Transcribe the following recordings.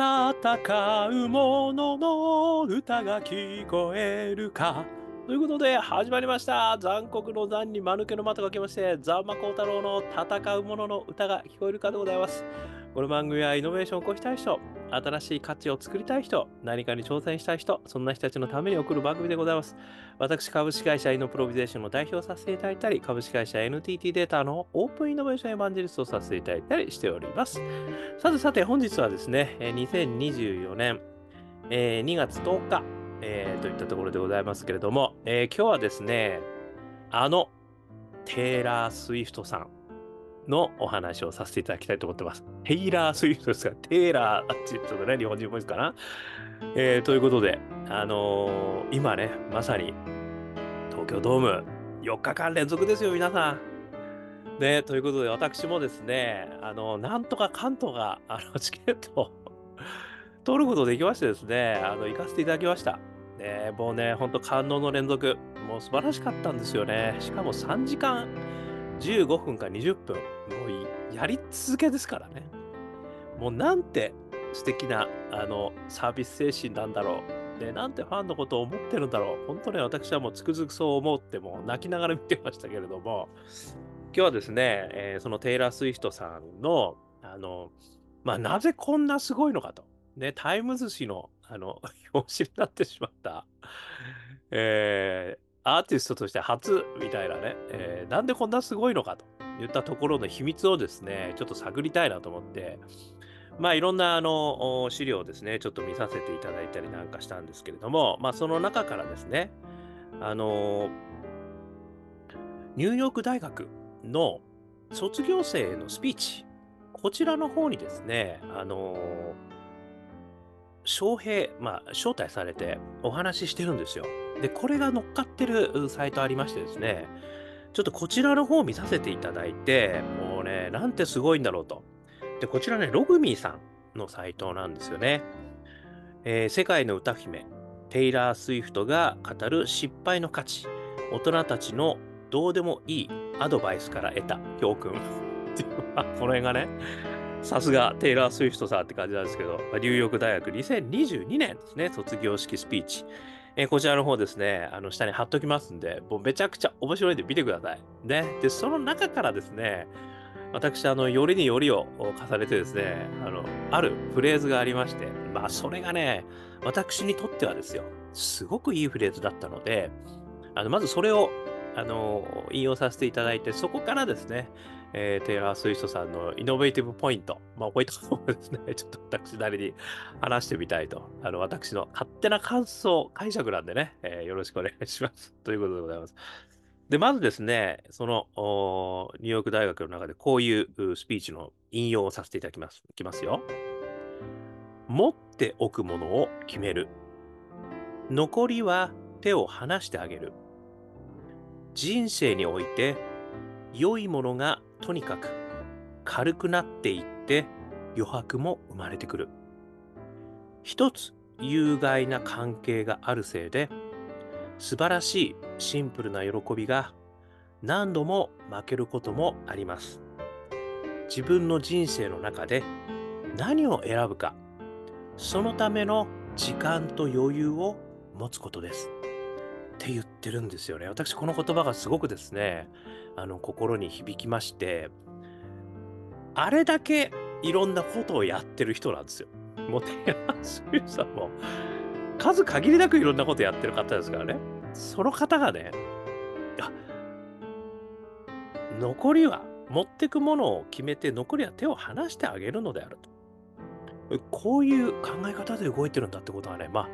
戦う者のの歌が聞こえるか。ということで始まりました。残酷の残に間抜けの間と書きまして、ザンマコウタロウの戦う者の歌が聞こえるかでございます。この番組はイノベーションを起こしたい人、新しい価値を作りたい人、何かに挑戦したい人、そんな人たちのために送る番組でございます。私、株式会社イノプロビゼーションの代表させていただいたり、株式会社 NTT データのオープンイノベーションエヴァンジェリストをさせていただいたりしております。さてさて、本日はですね、2024年、2月10日、えーといったところでございますけれども、えー今日はですね、あのテイラー・スウィフトさんのお話をさせていただきたいと思ってます。テイラー・スウィフトですが、テイラーってちょっとね、日本人っぽいですかな？えーということで、あのー今ね、まさに東京ドーム4日間連続ですよ、皆さん。ね、ということで、私もですね、あの、なんとか関東が、あの、チケットを 取ることできましてですね、あの、行かせていただきました。ね、もうね、ほんと感動の連続、もう素晴らしかったんですよね。しかも3時間15分か20分、もうやり続けですからね。もうなんて素敵な、あの、サービス精神なんだろう。で、なんてファンのことを思ってるんだろう。本当ね、私はもうつくづくそう思って、もう泣きながら見てましたけれども、今日はですね、えーそのテイラー・スウィフトさんの、あの、まあ、なぜこんなすごいのかと。ね、タイムズ紙の、あの、表紙になってしまった、えーアーティストとして初みたいなね、えーなんでこんなすごいのかといったところの秘密をですね、ちょっと探りたいなと思って、まあいろんなあの資料をですね、ちょっと見させていただいたりなんかしたんですけれども、まあその中からですね、あのニューヨーク大学の卒業生へのスピーチ、こちらの方にですね、あの招聘、まあ、招待されてお話ししてるんですよ。で、これが乗っかってるサイトありましてですね、ちょっとこちらの方を見させていただいて、もうね、なんてすごいんだろうと。で、こちらね、ログミーさんのサイトなんですよね。えー世界の歌姫、テイラー・スウィフトが語る失敗の価値、大人たちのどうでもいいアドバイスから得た教訓。この辺がね、さすがテイラー・スウィフトさんって感じなんですけど、ニューヨーク大学2022年ですね、卒業式スピーチ。えーこちらの方ですね、あの下に貼っときますんで、もうめちゃくちゃ面白いんで見てください。ね。で、その中からですね、私、あの、よりによりを重ねてですね、あの、あるフレーズがありまして、まあ、それがね、私にとってはですよ、すごくいいフレーズだったので、あの、まずそれを、あの、引用させていただいて、そこからですね、えーテイラー・スウィフトさんのイノベーティブポイント、まあ、こういったことをですね、ちょっと私なりに話してみたいと、あの、私の勝手な感想、解釈なんでね、えーよろしくお願いします。ということでございます。で、まずですね、その、ニューヨーク大学の中でこういうスピーチの引用をさせていただきます。いきますよ。持っておくものを決める。残りは手を離してあげる。人生において良いものがとにかく軽くなっていって余白も生まれてくる。一つ有害な関係があるせいで素晴らしいシンプルな喜びが何度も負けることもあります。自分の人生の中で何を選ぶか、そのための時間と余裕を持つことです。って言ってるんですよね。私、この言葉がすごくですね、あの心に響きまして、あれだけいろんなことをやってる人なんですよ。もうテイラ・スウィフトさんも数限りなくいろんなことやってる方ですからね。その方がね、あ残りは持ってくものを決めて残りは手を離してあげるのであると。こういう考え方で動いてるんだってことはね、まあ、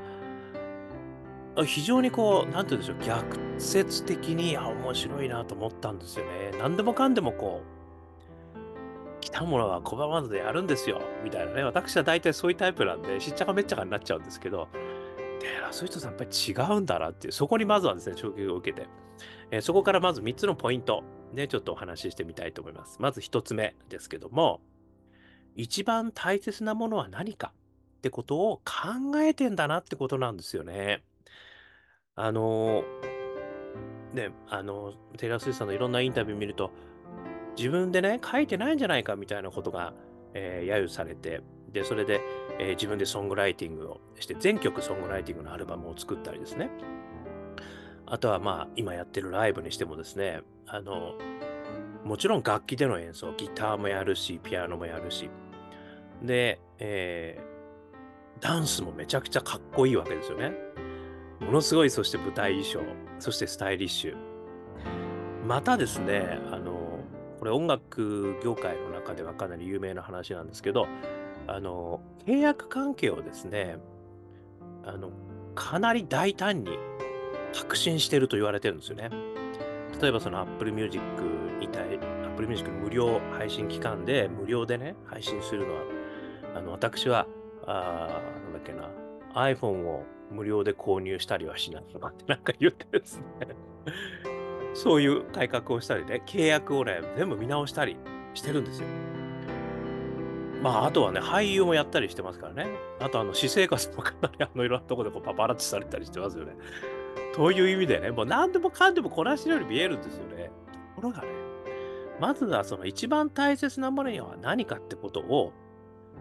非常にこう、なんて言うんでしょう、逆説的に、あ、面白いなと思ったんですよね。何でもかんでもこう、来たものは拒まずでやるんですよ、みたいなね。私は大体そういうタイプなんで、しっちゃかめっちゃかになっちゃうんですけど、テイラー・スウィフトさんやっぱり違うんだなっていう、そこにまずはですね、衝撃を受けて、えーそこからまず3つのポイント、ね、ちょっとお話ししてみたいと思います。まず1つ目ですけども、一番大切なものは何かってことを考えてんだなってことなんですよね。あのね、あの、テイラー・スウィさんのいろんなインタビュー見ると、自分でね、書いてないんじゃないかみたいなことが、えー揶揄されて、で、それで、えー、自分でソングライティングをして、全曲ソングライティングのアルバムを作ったりですね。あとはまあ、今やってるライブにしてもですね、あの、もちろん楽器での演奏、ギターもやるし、ピアノもやるし、で、えー、ダンスもめちゃくちゃかっこいいわけですよね。ものすごい、そして舞台衣装、そしてスタイリッシュ。またですね、あの、これ音楽業界の中ではかなり有名な話なんですけど、あの、契約関係をですね、あの、かなり大胆に革新してると言われてるんですよね。例えばその Apple Music に対、Apple Music の無料配信期間で無料でね、配信するのは、あの、私は、あなんだっけな、iPhone を無料で購入したりはしないとかってなんか言ってですね そういう改革をしたりね、契約をね、全部見直したりしてるんですよ。まあ、あとはね、俳優もやったりしてますからね。あと、あの、私生活もかなり、あの、いろんなところでこうパパラッチされたりしてますよね。という意味でね、もう何でもかんでもこなしてるように見えるんですよね。ところがね、まずはその一番大切なものには何かってことを、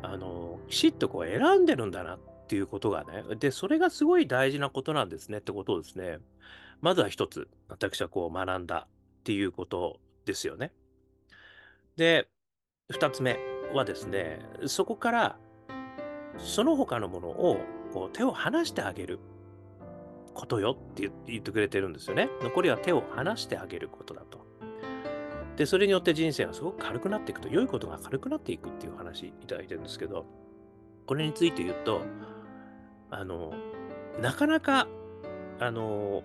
あの、きちっとこう選んでるんだなっっていうことがね、で、それがすごい大事なことなんですねってことをですね、まずは一つ、私はこう学んだっていうことですよね。で、二つ目はですね、そこから、その他のものをこう手を離してあげることよって言ってくれてるんですよね。残りは手を離してあげることだと。で、それによって人生がすごく軽くなっていくと、良いことが軽くなっていくっていう話いただいてるんですけど、これについて言うと、あの、なかなか、あの、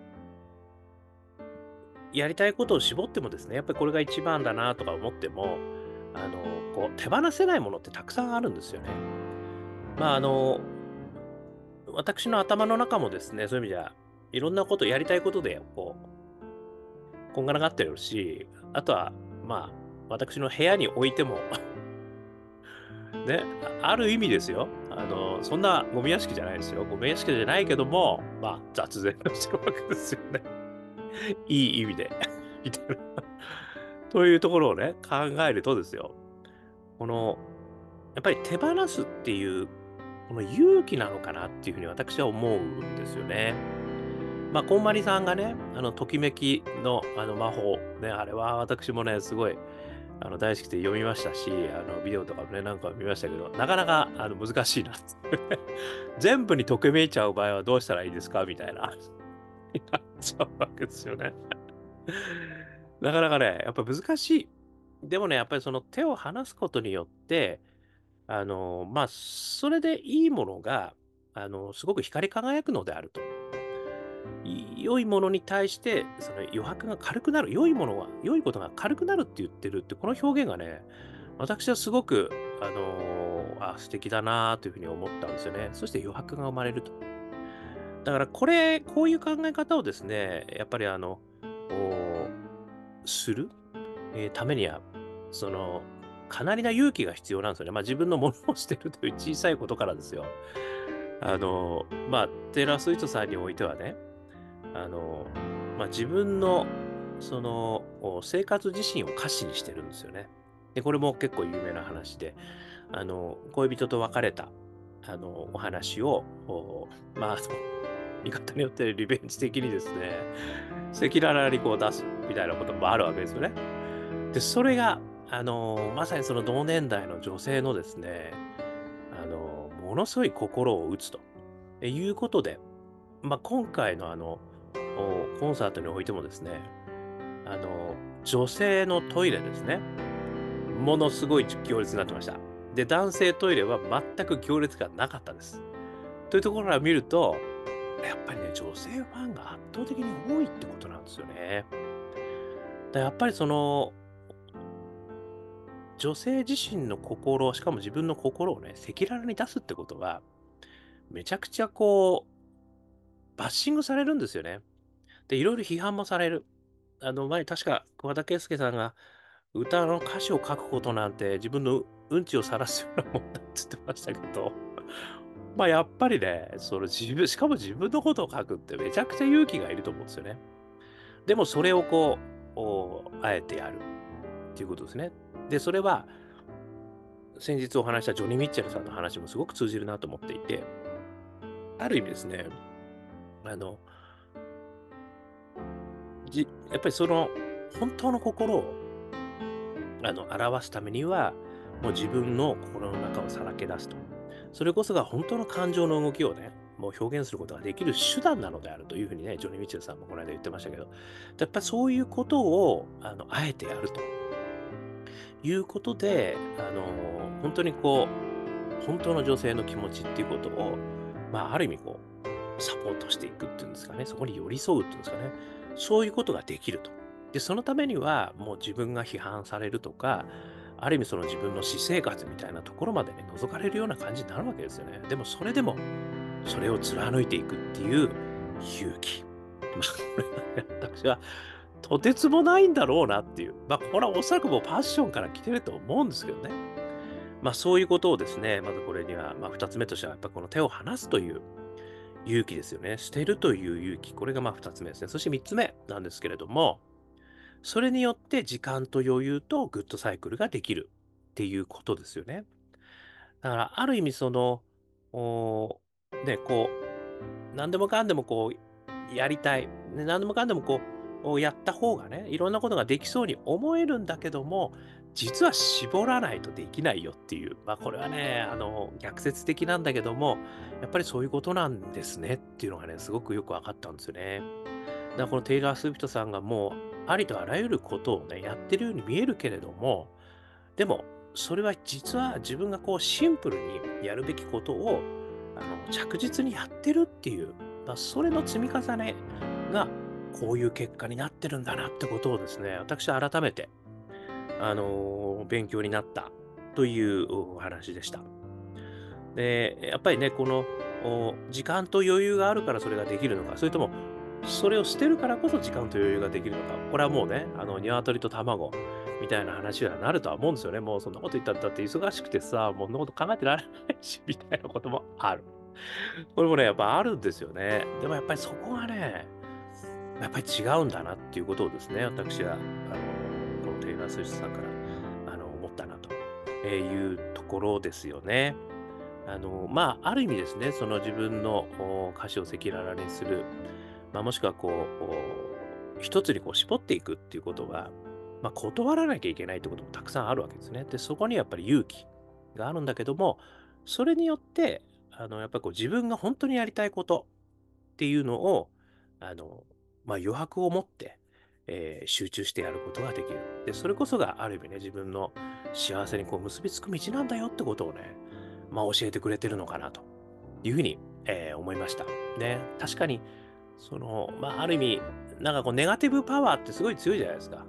やりたいことを絞ってもですね、やっぱりこれが一番だなとか思っても、あの、こう、手放せないものってたくさんあるんですよね。まあ、あの、私の頭の中もですね、そういう意味じゃ、いろんなこと、やりたいことで、こう、こんがらがってるし、あとは、まあ、私の部屋に置いても ね、ある意味ですよ。そんなゴミ屋敷じゃないですよ。ゴミ屋敷じゃないけども、まあ、雑然としてるわけですよね。いい意味で。みたいな。というところをね、考えるとですよ。この、やっぱり手放すっていう、この勇気なのかなっていうふうに私は思うんですよね。まあ、こんまりさんがね、あの、ときめきのあの魔法、ね、あれは私もね、すごい、あの大好きで読みましたし、あのビデオとかもね、なんか見ましたけど、なかなかあの難しいな 全部にときめいちゃう場合はどうしたらいいですか？みたいな、なっちゃうわけですよねなかなかね、やっぱ難しい。でもね、やっぱりその手を離すことによって、あの、まあ、それでいいものが、あの、すごく光り輝くのであると。良いものに対してその余白が軽くなる良いものは良いことが軽くなるって言ってるってこの表現がね私はすごくあのー、あ素敵だなというふうに思ったんですよねそして余白が生まれるとだからこれこういう考え方をですねやっぱりあのする、えー、ためにはそのかなりな勇気が必要なんですよね。まあ自分のものをしてるという小さいことからですよ。あの、まあ、テイラー・スウィットさんにおいてはね、あの、まあ、自分のその生活自身を歌詞にしてるんですよね。で、これも結構有名な話で、あの、恋人と別れた、あの、お話を、まあ、見方によってリベンジ的にですね、赤裸々にこう出すみたいなこともあるわけですよね。で、それが、あの、まさにその同年代の女性のですね、あの、ものすごい心を打つということで、まあ、今回のあの、コンサートにおいてもですね、あの、女性のトイレですね。ものすごい行列になってました。で、男性トイレは全く行列がなかったです。というところから見ると、やっぱりね、女性ファンが圧倒的に多いってことなんですよね。だやっぱりその、女性自身の心、しかも自分の心をね、赤裸々に出すってことは、めちゃくちゃこう、バッシングされるんですよね。で、いろいろ批判もされる。あの、前、確か桑田佳祐さんが、歌の歌詞を書くことなんて自分のうんちを晒すようなもんだって言ってましたけど、まあやっぱりね、その自分、しかも自分のことを書くってめちゃくちゃ勇気がいると思うんですよね。でもそれをこう、あえてやるっていうことですね。で、それは、先日お話したジョニー・ミッチェルさんの話もすごく通じるなと思っていて、ある意味ですね、あの、じやっぱりその本当の心をあの表すためには、もう自分の心の中をさらけ出すと。それこそが本当の感情の動きをね、もう表現することができる手段なのであると。いうふうにね、ジョニー・ミッチェルさんもこの間言ってましたけど、やっぱりそういうことをあのあえてやると。いうことで、あの本当にこう、本当の女性の気持ちっていうことを、まあ、ある意味こう、サポートしていくっていうんですかね、そこに寄り添うっていうんですかね、そういうことができると。で、そのためには、もう自分が批判されるとか、ある意味その自分の私生活みたいなところまでね、覗かれるような感じになるわけですよね。でもそれでも、それを貫いていくっていう勇気。私はとてつもないんだろうなっていう。まあ、これはおそらくもうパッションから来てると思うんですけどね。まあ、そういうことをですね、まずこれには、まあ、2つ目としては、やっぱこの手を離すという勇気ですよね。捨てるという勇気。これがまあ2つ目ですね。そして3つ目なんですけれども、それによって時間と余裕とグッドサイクルができるっていうことですよね。だから、ある意味その、ね、こう、何でもかんでもこう、やりたい。ね、何でもかんでもこう、やった方がね、いろんなことができそうに思えるんだけども、実は絞らないとできないよっていう、まあこれはね、あの、逆説的なんだけども、やっぱりそういうことなんですねっていうのがね、すごくよく分かったんですよね。だからこのテイラー・スウィフトさんがもう、ありとあらゆることをね、やってるように見えるけれども、でも、それは実は自分がこうシンプルにやるべきことをあの着実にやってるっていう、まあ、それの積み重ねがこういう結果になってるんだなってことをですね、私は改めて、あの、勉強になったというお話でした。で、やっぱりね、この時間と余裕があるからそれができるのか、それともそれを捨てるからこそ時間と余裕ができるのか、これはもうね、あの、鶏と卵みたいな話にはなるとは思うんですよね。もうそんなこと言ったら、だって忙しくてさ、もうそんなこと考えてられないし、みたいなこともある。これもね、やっぱあるんですよね。でもやっぱりそこがね、やっぱり違うんだなっていうことをですね、私は、あの、のテイラー・スウィフトさんから、あの、思ったなというところですよね。あの、まあ、ある意味ですね、その自分の歌詞を赤裸々にする、まあ、もしくはこう、一つにこう絞っていくっていうことは、まあ、断らなきゃいけないってこともたくさんあるわけですね。で、そこにやっぱり勇気があるんだけども、それによって、あの、やっぱりこう自分が本当にやりたいことっていうのを、あの、まあ、余白を持って、えー、集中してやることができる。で、それこそがある意味ね、自分の幸せにこう結びつく道なんだよってことをね、まあ、教えてくれてるのかなというふうに、えー、思いました。ね、確かに、その、まあ、ある意味、なんかこう、ネガティブパワーってすごい強いじゃないですか。だか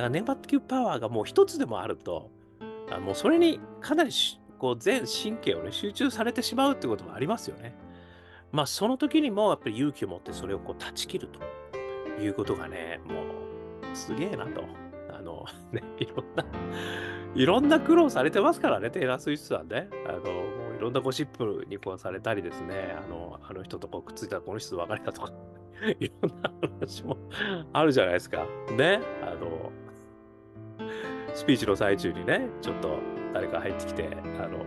らネガティブパワーがもう一つでもあると、あもうそれにかなりこう全神経をね、集中されてしまうってこともありますよね。まあ、その時にもやっぱり勇気を持ってそれをこう断ち切るということがね、もう、すげえなと。あの、ね、いろんな、いろんな苦労されてますからね、テイラー・スイッチさんね。あの、もういろんなゴシップにこうされたりですね、あの、あの人とこうくっついたらこの人と別れたとか、いろんな話も あるじゃないですか。ね。あの、スピーチの最中にね、ちょっと誰か入ってきて、あの、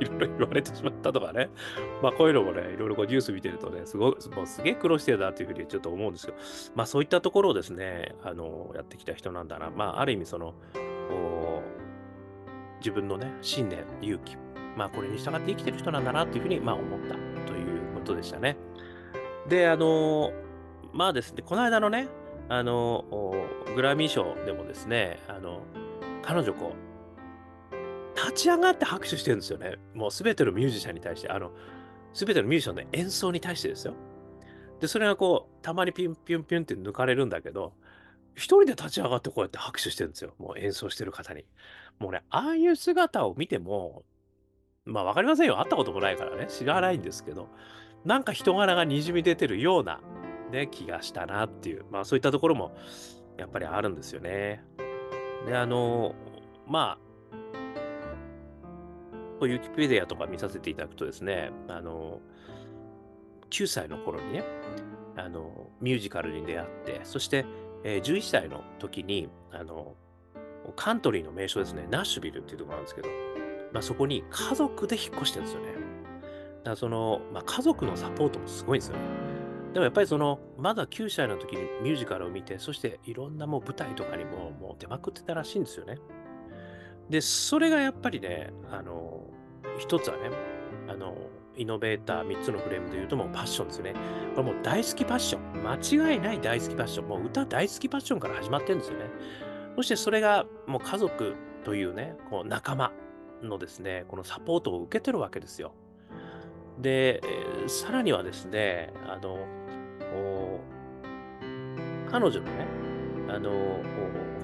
いろいろ言われてしまったとかね。まあこういうのもね、いろいろこうニュース見てるとね、すごい、もうすげえ苦労してるなっていうふうにちょっと思うんですけど、まあそういったところをですね、あの、やってきた人なんだな。まあある意味その、自分のね、信念、勇気、まあこれに従って生きてる人なんだなっていうふうに、まあ思ったということでしたね。で、あの、まあですね、この間のね、あの、グラミー賞でもですね、あの、彼女こう、立ち上がって拍手してるんですよね。もうすべてのミュージシャンに対して、あの、すべてのミュージシャンの演奏に対してですよ。で、それがこう、たまにピュンピュンピュンって抜かれるんだけど、一人で立ち上がってこうやって拍手してるんですよ。もう演奏してる方に。もうね、ああいう姿を見ても、まあわかりませんよ。会ったこともないからね。知らないんですけど、なんか人柄がにじみ出てるような、ね、気がしたなっていう、まあそういったところもやっぱりあるんですよね。で、あの、まあ、ウィキペディアとか見させていただくとですね、あの、9歳の頃にね、あの、ミュージカルに出会って、そして、えー、11歳の時に、あの、カントリーの名所ですね、ナッシュビルっていうところなんですけど、まあ、そこに家族で引っ越してるんですよね。だからその、まあ、家族のサポートもすごいんですよね。でもやっぱりその、まだ9歳の時にミュージカルを見て、そしていろんなもう舞台とかにももう出まくってたらしいんですよね。で、それがやっぱりね、あの、一つはね、あの、イノベーター3つのフレームで言うともうパッションですね。これもう大好きパッション。間違いない大好きパッション。もう歌大好きパッションから始まってるんですよね。そしてそれがもう家族というね、こう仲間のですね、このサポートを受けてるわけですよ。で、さらにはですね、あの、彼女のね、あの、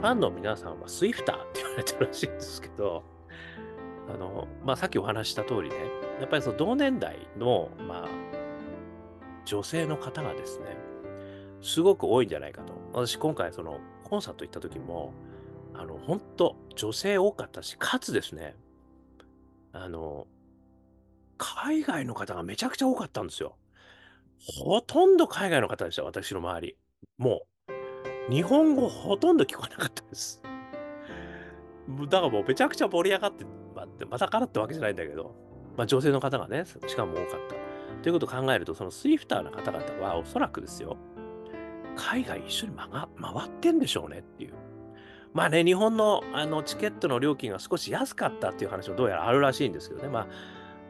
ファンの皆さんはスイフターって言われてるらしいんですけど、あの、まあ、さっきお話しした通りね、やっぱりその同年代の、まあ、女性の方がですね、すごく多いんじゃないかと。私、今回、その、コンサート行った時も、あの、本当女性多かったし、かつですね、あの、海外の方がめちゃくちゃ多かったんですよ。ほとんど海外の方でした、私の周り。もう、日本語ほとんど聞こえなかったです。だからもうめちゃくちゃ盛り上がって、ま、またからってわけじゃないんだけど、まあ、女性の方がね、しかも多かった。ということを考えると、そのスイフターの方々はおそらくですよ、海外一緒に回回ってんでしょうねっていう。まあね、日本のあのチケットの料金が少し安かったっていう話もどうやらあるらしいんですけどね、ま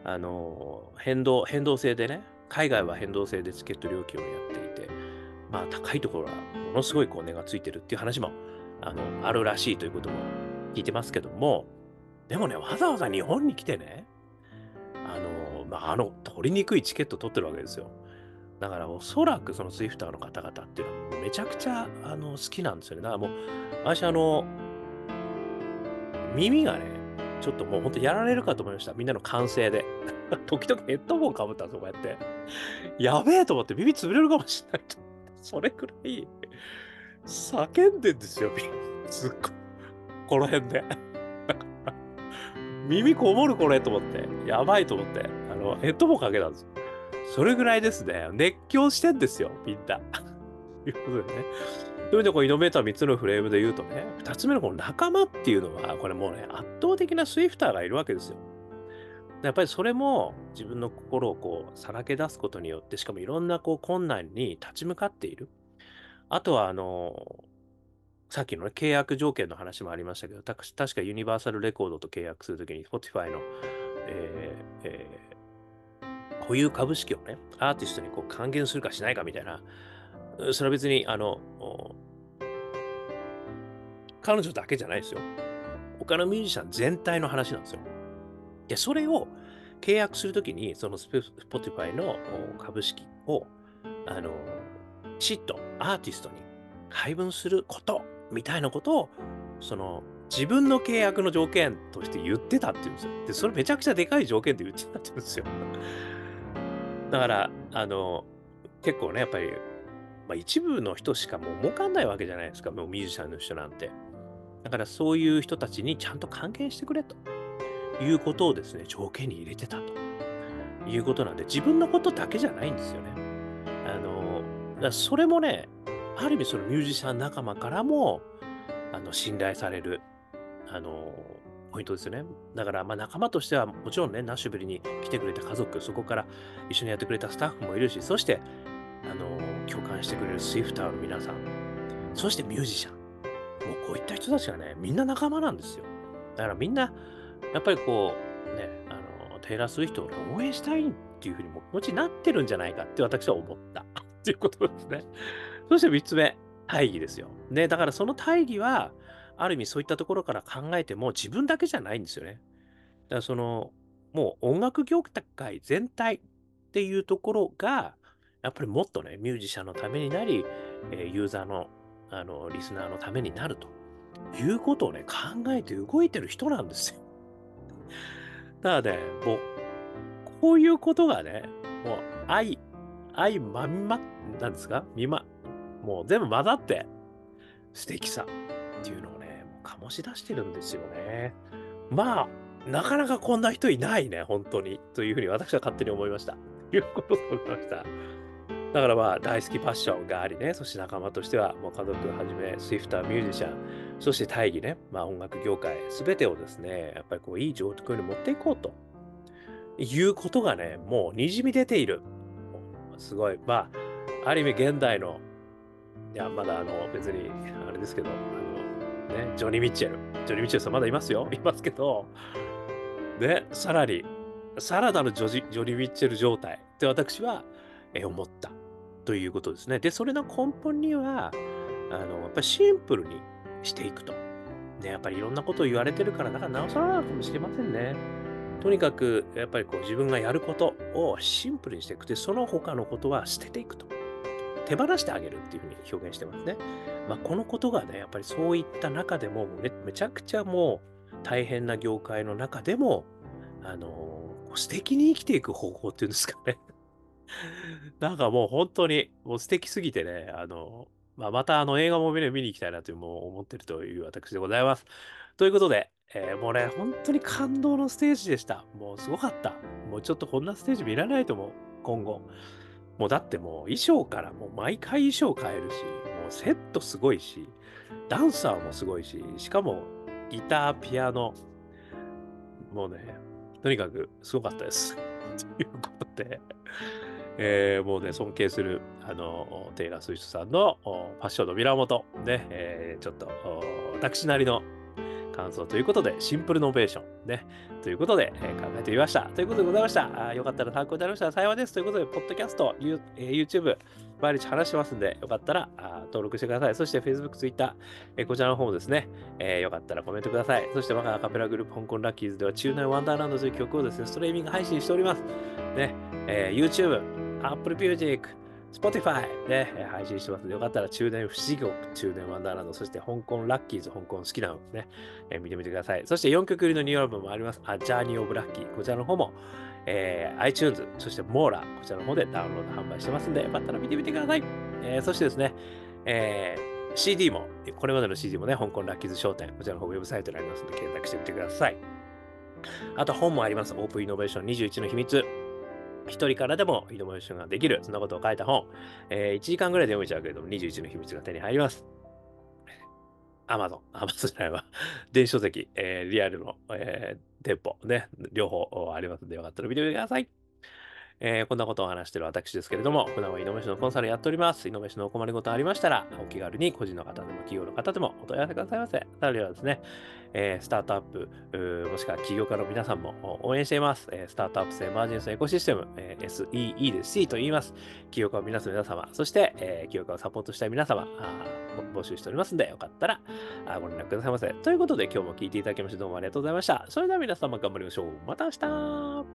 あ、あの変動、変動制でね、海外は変動制でチケット料金をやっていて、まあ高いところはものすごいこう値がついてるっていう話もあのあるらしいということも聞いてますけども、でもね、わざわざ日本に来てね、あの、まあ、あの、取りにくいチケット取ってるわけですよ。だからおそらくそのスイフターの方々っていうのはめちゃくちゃあの好きなんですよね。だからもう、私あの、耳がね、ちょっともう本当やられるかと思いました。みんなの歓声で。時々ヘッドホンかぶったんです、こうやって。やべえと思って耳潰れるかもしれないと。それくらい叫んでんですよ、みんなすっごい。この辺で。耳こもるこれと思って、やばいと思って、あの、ヘッドホンかけたんですよ。それぐらいですね、熱狂してんですよ、みんな。と いうことでね。という意味で、こうイノベーター3つのフレームで言うとね、2つ目のこの仲間っていうのは、これもうね、圧倒的なスイフターがいるわけですよ。やっぱりそれも自分の心をこうさらけ出すことによって、しかもいろんなこう困難に立ち向かっている。あとは、あの、さっきの、ね、契約条件の話もありましたけど、た確かユニバーサルレコードと契約するときに、Spotify の、えーえー保有株式をね、アーティストにこう還元するかしないかみたいな、それは別に、あの、彼女だけじゃないですよ。他のミュージシャン全体の話なんですよ。で、それを契約するときに、その Spotify の株式を、あの、きちっとアーティストに配分することみたいなことを、その自分の契約の条件として言ってたっていうんですよ。で、それめちゃくちゃでかい条件で言ってたって言うんですよ。だから、あの、結構ね、やっぱり、まあ、一部の人しかもう儲かんないわけじゃないですか、もうミュージシャンの人なんて。だからそういう人たちにちゃんと還元してくれということをですね、条件に入れてたということなんで、自分のことだけじゃないんですよね。あの、それもね、ある意味そのミュージシャン仲間からも、あの、信頼される、あの、ポイントですよね。だから、まあ仲間としてはもちろんね、ナッシュビルに来てくれた家族、そこから一緒にやってくれたスタッフもいるし、そして、あの、共感してくれるスイフターの皆さん、そしてミュージシャン。もうこういった人たちがね、みんな仲間なんですよ。だからみんな、やっぱりこう、ね、あの、テイラー・スウィフトを応援したいっていうふうにも気持ちになってるんじゃないかって私は思った。ということですね。そして3つ目、大義ですよ。ね、だからその大義は、ある意味そういったところから考えても自分だけじゃないんですよね。だからその、もう音楽業界全体っていうところが、やっぱりもっとね、ミュージシャンのためになり、えユーザーの、あの、リスナーのためになるということをね、考えて動いてる人なんですよ。ただね、もう、こういうことがね、もう愛、愛まんま、なんですか？みま、もう全部混ざって、素敵さっていうのをね、もう醸し出してるんですよね。まあ、なかなかこんな人いないね、本当に。というふうに私は勝手に思いました。ということでございました。だからまあ大好きパッションがありね、そして仲間としてはもう家族はじめ、スイフターミュージシャン、そして大義ね、まあ音楽業界、すべてをですね、やっぱりこういい状況に持っていこうということがね、もうにじみ出ている。すごい。まあ、ある意味現代の、いや、まだあの別にあれですけど、あのね、ジョニー・ミッチェル。ジョニー・ミッチェルさんまだいますよ。いますけど、ね、さらに、さらなるジョジジョニー・ミッチェル状態って私は思った。ということですね。で、それの根本には、あの、やっぱりシンプルにしていくと。ね、やっぱりいろんなことを言われてるから、だからなおさらなのかもしれませんね。とにかく、やっぱりこう自分がやることをシンプルにしていく。で、その他のことは捨てていくと。手放してあげるっていうふうに表現してますね。まあ、このことがね、やっぱりそういった中でもめ、めちゃくちゃもう大変な業界の中でも、あのー、素敵に生きていく方法っていうんですかね。なんかもう本当に、もう素敵すぎてね、あの、まあ、またあの映画も見に行きたいなというもう思ってるという私でございます。ということで、えー、もうね、本当に感動のステージでした。もうすごかった。もうちょっとこんなステージ見られないと思う、今後。もうだってもう衣装からもう毎回衣装変えるし、もうセットすごいし、ダンサーもすごいし、しかもギター、ピアノ、もうね、とにかくすごかったです。ということで、えー、もうね、尊敬する、あの、テイラー・スウィフトさんのファッションの源、ね、えー、ちょっと、私なりの感想ということで、シンプルノベーション、ね、ということで、えー、考えてみました。ということでございました。あよかったら参考になりましたら幸いです。ということで、ポッドキャスト、ユえー、YouTube、毎日話してますんで、よかったらあ登録してください。そして Facebook、Twitter、えー、こちらの方もですね、えー、よかったらコメントください。そして我がアカペラグループ、香港ラッキーズでは、中年ワンダーランドという曲をですね、ストリーミング配信しております。ね、えー、YouTube、Apple Music、Spotify で配信してますので、よかったら中年不思議国、中年ワンダーランド、そして香港ラッキーズ、香港好きなのね、えー、見てみてください。そして4曲入りのニューアルバムもあります。あ、ジャーニーオブラッキー。こちらの方も、えー、iTunes、そしてモーラー、こちらの方でダウンロード販売してますんで、よかったら見てみてください。えー、そしてですね、えー、CD も、これまでの CD もね、香港ラッキーズ商店、こちらの方ウェブサイトにありますので、検索してみてください。あと本もあります。オープンイノベーション21の秘密。一人からでもイノベーションができる、そんなことを書いた本、えー、1時間ぐらいで読めちゃうけれども、21の秘密が手に入ります。アマゾン、アマゾンじゃないわ。電子書籍、えー、リアルの、えー、店舗ね、両方ありますので、よかったら見てみてください。えー、こんなことを話している私ですけれども、普段はイノベーションのコンサルやっております。イノベーションのお困りごとありましたら、お気軽に個人の方でも企業の方でもお問い合わせくださいませ。さらにはですね、えー、スタートアップ、もしくは起業家の皆さんも応援しています。えー、スタートアップスエマージンスエコシステム、えー、SEE で C と言います。起業家を皆さん皆様、そして、えー、起業家をサポートしたい皆様、募集しておりますので、よかったらご連絡くださいませ。ということで、今日も聞いていただきましてどうもありがとうございました。それでは皆様頑張りましょう。また明日